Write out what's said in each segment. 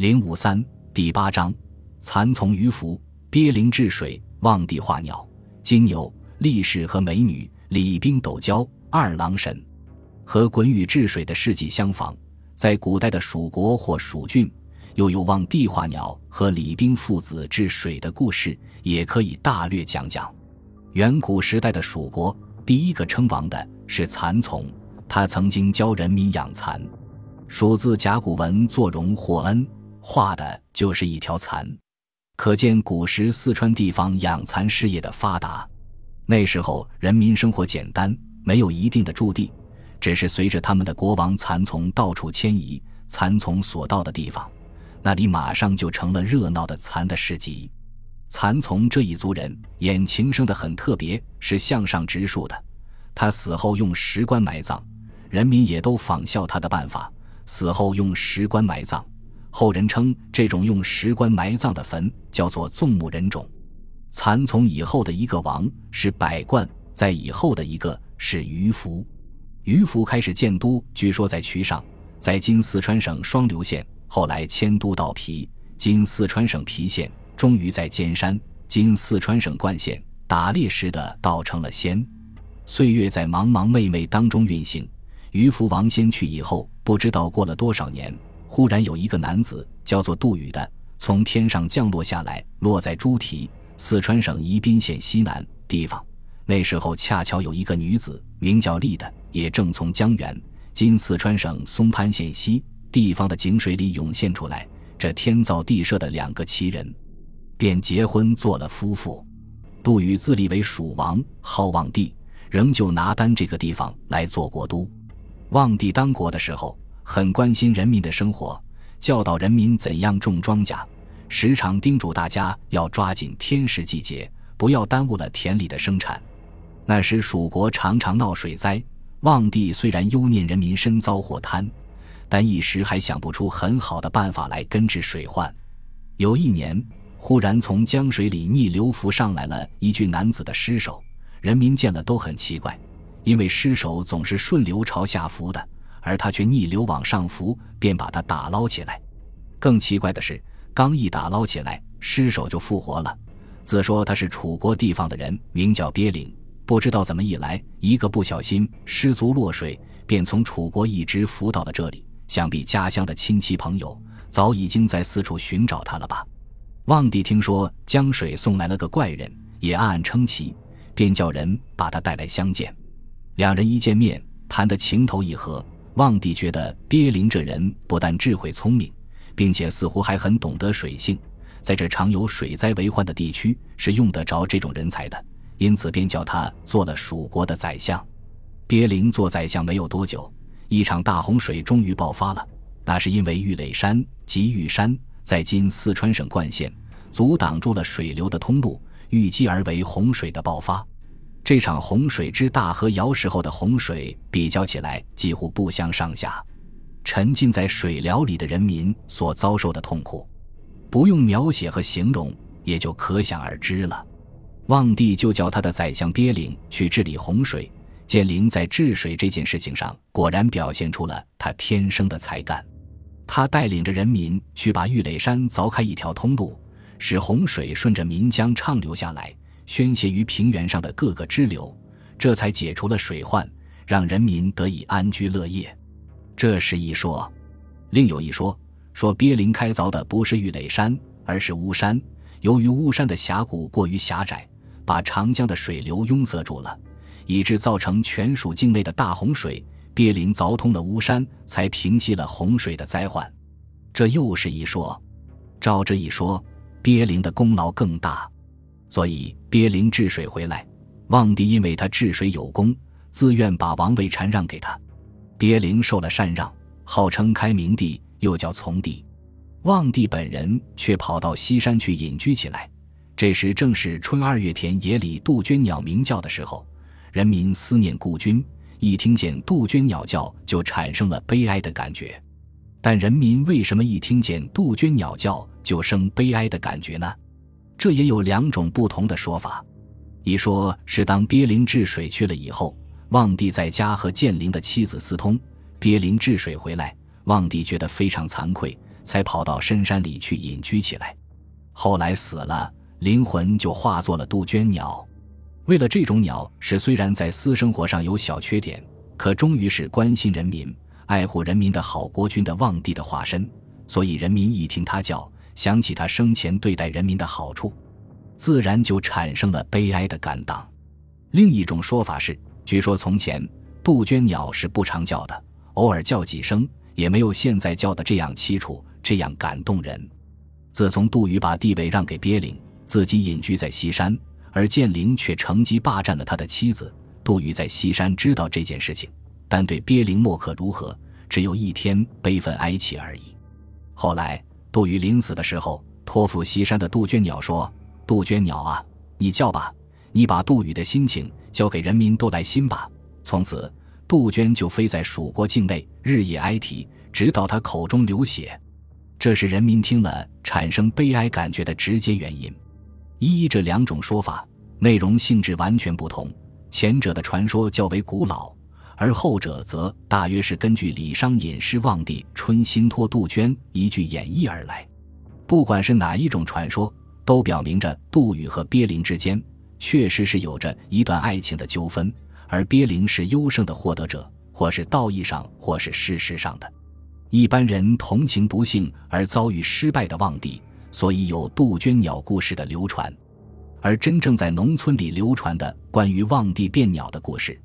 零五三第八章：蚕丛鱼凫，鳖灵治水。望帝化鸟，金牛、力士和美女，礼兵斗蛟，二郎神，和鲧禹治水的事迹相仿。在古代的蜀国或蜀郡，又有望帝化鸟和李冰父子治水的故事，也可以大略讲讲。远古时代的蜀国，第一个称王的是蚕丛，他曾经教人民养蚕。蜀字甲骨文作荣或恩，画的就是一条蚕。可见古时四川地方养蚕事业的发达。那时候人民生活简单，没有一定的驻地，只是随着他们的国王蚕丛到处迁移，蚕丛所到的地方，那里马上就成了热闹的蚕的市集。蚕丛这一族人眼情生的很特别，是向上直竖的。他死后用石棺埋葬，人民也都仿效他的办法，死后用石棺埋葬。后人称这种用石棺埋葬的坟叫做纵目人冢。蚕丛以后的一个王是百冠，在以后的一个是于福。于福开始建都，据说在渠上，在今四川省双流县，后来迁都到皮，今四川省皮县，终于在尖山，今四川省冠县，打猎时的道成了仙。岁月在茫茫昧昧当中运行。于福王先去以后，不知道过了多少年。忽然有一个男子叫做杜宇的，从天上降落下来，落在猪蹄四川省宜宾县西南地方。那时候恰巧有一个女子名叫丽的，也正从江源今四川省松潘县西地方的井水里涌现出来。这天造地设的两个奇人，便结婚做了夫妇。杜宇自立为蜀王，号望帝，仍旧拿丹这个地方来做国都。望帝当国的时候。很关心人民的生活，教导人民怎样种庄稼，时常叮嘱大家要抓紧天时季节，不要耽误了田里的生产。那时蜀国常常闹水灾，望帝虽然忧念人民身遭祸贪，但一时还想不出很好的办法来根治水患。有一年，忽然从江水里逆流浮上来了一具男子的尸首，人民见了都很奇怪，因为尸首总是顺流朝下浮的。而他却逆流往上浮，便把他打捞起来。更奇怪的是，刚一打捞起来，尸首就复活了。自说他是楚国地方的人，名叫鳖灵。不知道怎么一来，一个不小心失足落水，便从楚国一直浮到了这里。想必家乡的亲戚朋友早已经在四处寻找他了吧？望帝听说江水送来了个怪人，也暗暗称奇，便叫人把他带来相见。两人一见面，谈得情投意合。望帝觉得鳖灵这人不但智慧聪明，并且似乎还很懂得水性，在这常有水灾为患的地区是用得着这种人才的，因此便叫他做了蜀国的宰相。鳖灵做宰相没有多久，一场大洪水终于爆发了。那是因为玉垒山及玉山在今四川省冠县，阻挡住了水流的通路，遇积而为洪水的爆发。这场洪水之大和尧时候的洪水比较起来，几乎不相上下。沉浸在水疗里的人民所遭受的痛苦，不用描写和形容，也就可想而知了。望帝就叫他的宰相鳖灵去治理洪水。建灵在治水这件事情上，果然表现出了他天生的才干。他带领着人民去把玉垒山凿开一条通路，使洪水顺着岷江畅流下来。宣泄于平原上的各个支流，这才解除了水患，让人民得以安居乐业。这是一说。另有一说，说鳖灵开凿的不是玉垒山，而是巫山。由于巫山的峡谷过于狭窄，把长江的水流拥塞住了，以致造成全蜀境内的大洪水。鳖灵凿通了巫山，才平息了洪水的灾患。这又是一说。照这一说，鳖灵的功劳更大。所以鳖灵治水回来，望帝因为他治水有功，自愿把王位禅让给他。鳖灵受了禅让，号称开明帝，又叫从帝。望帝本人却跑到西山去隐居起来。这时正是春二月田野里杜鹃鸟鸣叫的时候，人民思念故君，一听见杜鹃鸟叫就产生了悲哀的感觉。但人民为什么一听见杜鹃鸟叫就生悲哀的感觉呢？这也有两种不同的说法，一说是当鳖灵治水去了以后，望帝在家和建灵的妻子私通，鳖灵治水回来，望帝觉得非常惭愧，才跑到深山里去隐居起来。后来死了，灵魂就化作了杜鹃鸟。为了这种鸟是虽然在私生活上有小缺点，可终于是关心人民、爱护人民的好国君的望帝的化身，所以人民一听他叫，想起他生前对待人民的好处，自然就产生了悲哀的感当。另一种说法是，据说从前杜鹃鸟是不常叫的，偶尔叫几声，也没有现在叫的这样凄楚，这样感动人。自从杜宇把地位让给鳖灵，自己隐居在西山。而建灵却乘机霸占了他的妻子杜宇，在西山知道这件事情，但对鳖灵莫可如何，只有一天悲愤哀泣而已。后来杜宇临死的时候，托付西山的杜鹃鸟说：“杜鹃鸟啊，你叫吧，你把杜宇的心情交给人民都来心吧。”从此，杜鹃就飞在蜀国境内，日夜哀啼，直到他口中流血。这是人民听了产生悲哀感觉的直接原因。一这两种说法内容性质完全不同，前者的传说较为古老，而后者则大约是根据李商隐诗《望帝春心托杜鹃》一句演绎而来。不管是哪一种传说，都表明着杜宇和鳖灵之间确实是有着一段爱情的纠纷，而鳖灵是优胜的获得者，或是道义上，或是事实上的。一般人同情不幸而遭遇失败的望帝。所以有杜鹃鸟故事的流传，而真正在农村里流传的关于望帝变鸟的故事，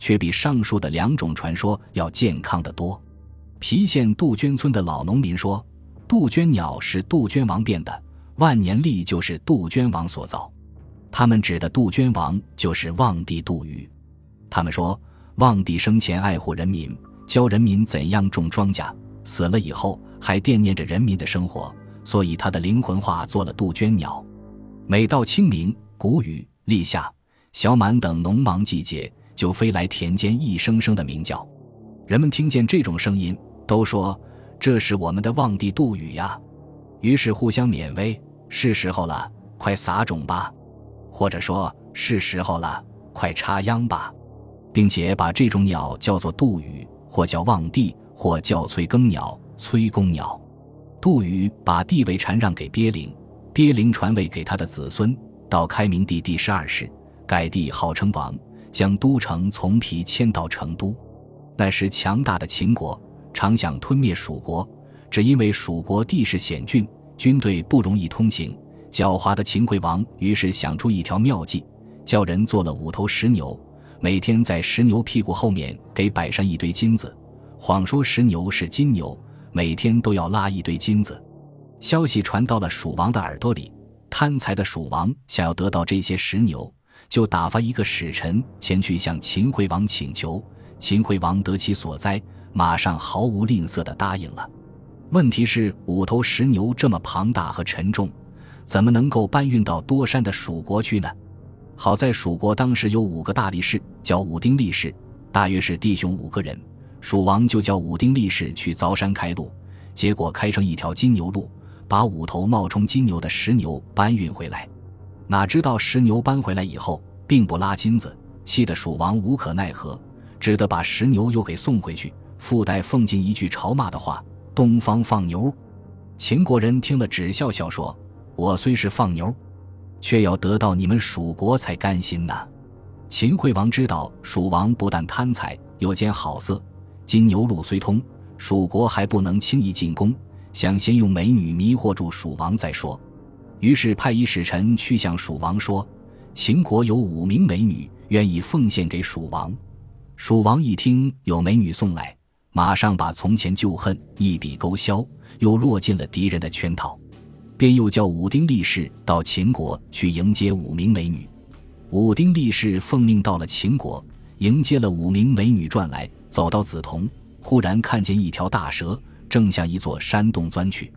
却比上述的两种传说要健康的多。郫县杜鹃村的老农民说，杜鹃鸟是杜鹃王变的，万年历就是杜鹃王所造。他们指的杜鹃王就是望帝杜宇。他们说，望帝生前爱护人民，教人民怎样种庄稼，死了以后还惦念着人民的生活。所以，他的灵魂化作了杜鹃鸟，每到清明、谷雨、立夏、小满等农忙季节，就飞来田间，一声声的鸣叫。人们听见这种声音，都说这是我们的望帝杜宇呀。于是互相勉慰：“是时候了，快撒种吧。”或者说是时候了，快插秧吧，并且把这种鸟叫做杜宇，或叫望帝，或叫催耕鸟、催公鸟。杜宇把地位禅让给鳖灵，鳖灵传位给他的子孙。到开明帝第十二世，改帝号称王，将都城从皮迁到成都。那时强大的秦国常想吞灭蜀国，只因为蜀国地势险峻，军队不容易通行。狡猾的秦惠王于是想出一条妙计，叫人做了五头石牛，每天在石牛屁股后面给摆上一堆金子，谎说石牛是金牛。每天都要拉一堆金子，消息传到了蜀王的耳朵里。贪财的蜀王想要得到这些石牛，就打发一个使臣前去向秦惠王请求。秦惠王得其所哉，马上毫无吝啬地答应了。问题是，五头石牛这么庞大和沉重，怎么能够搬运到多山的蜀国去呢？好在蜀国当时有五个大力士，叫武丁力士，大约是弟兄五个人。蜀王就叫武丁力士去凿山开路，结果开成一条金牛路，把五头冒充金牛的石牛搬运回来。哪知道石牛搬回来以后，并不拉金子，气得蜀王无可奈何，只得把石牛又给送回去，附带奉进一句嘲骂的话：“东方放牛。”秦国人听了只笑笑说：“我虽是放牛，却要得到你们蜀国才甘心呢。”秦惠王知道蜀王不但贪财，又兼好色。金牛路虽通，蜀国还不能轻易进攻，想先用美女迷惑住蜀王再说。于是派一使臣去向蜀王说：“秦国有五名美女，愿意奉献给蜀王。”蜀王一听有美女送来，马上把从前旧恨一笔勾销，又落进了敌人的圈套，便又叫武丁力士到秦国去迎接五名美女。武丁力士奉命到了秦国，迎接了五名美女转来。走到梓潼，忽然看见一条大蛇正向一座山洞钻去。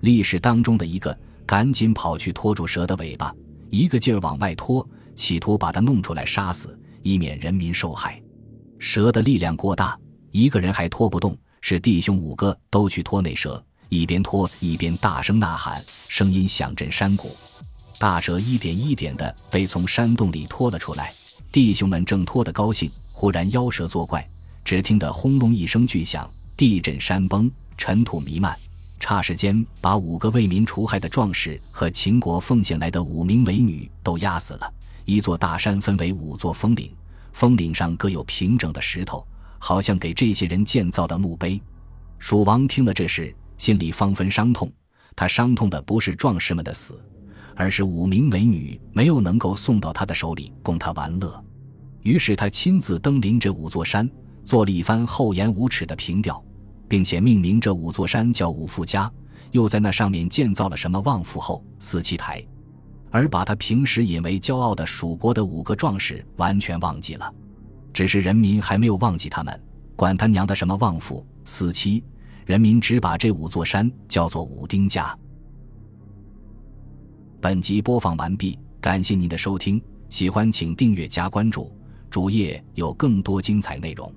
历史当中的一个赶紧跑去拖住蛇的尾巴，一个劲儿往外拖，企图把它弄出来杀死，以免人民受害。蛇的力量过大，一个人还拖不动，是弟兄五个都去拖那蛇，一边拖一边大声呐喊，声音响震山谷。大蛇一点一点的被从山洞里拖了出来，弟兄们正拖得高兴，忽然妖蛇作怪。只听得轰隆一声巨响，地震山崩，尘土弥漫。霎时间把五个为民除害的壮士和秦国奉献来的五名美女都压死了。一座大山分为五座峰岭，峰岭上各有平整的石头，好像给这些人建造的墓碑。蜀王听了这事，心里方分伤痛。他伤痛的不是壮士们的死，而是五名美女没有能够送到他的手里供他玩乐。于是他亲自登临这五座山，做了一番厚颜无耻的凭吊。并且命名这五座山叫五富家，又在那上面建造了什么望富后四七台，而把他平时引为骄傲的蜀国的五个壮士完全忘记了。只是人民还没有忘记他们，管他娘的什么望富四七，人民只把这五座山叫做五丁家。本集播放完毕，感谢您的收听，喜欢请订阅加关注，主页有更多精彩内容。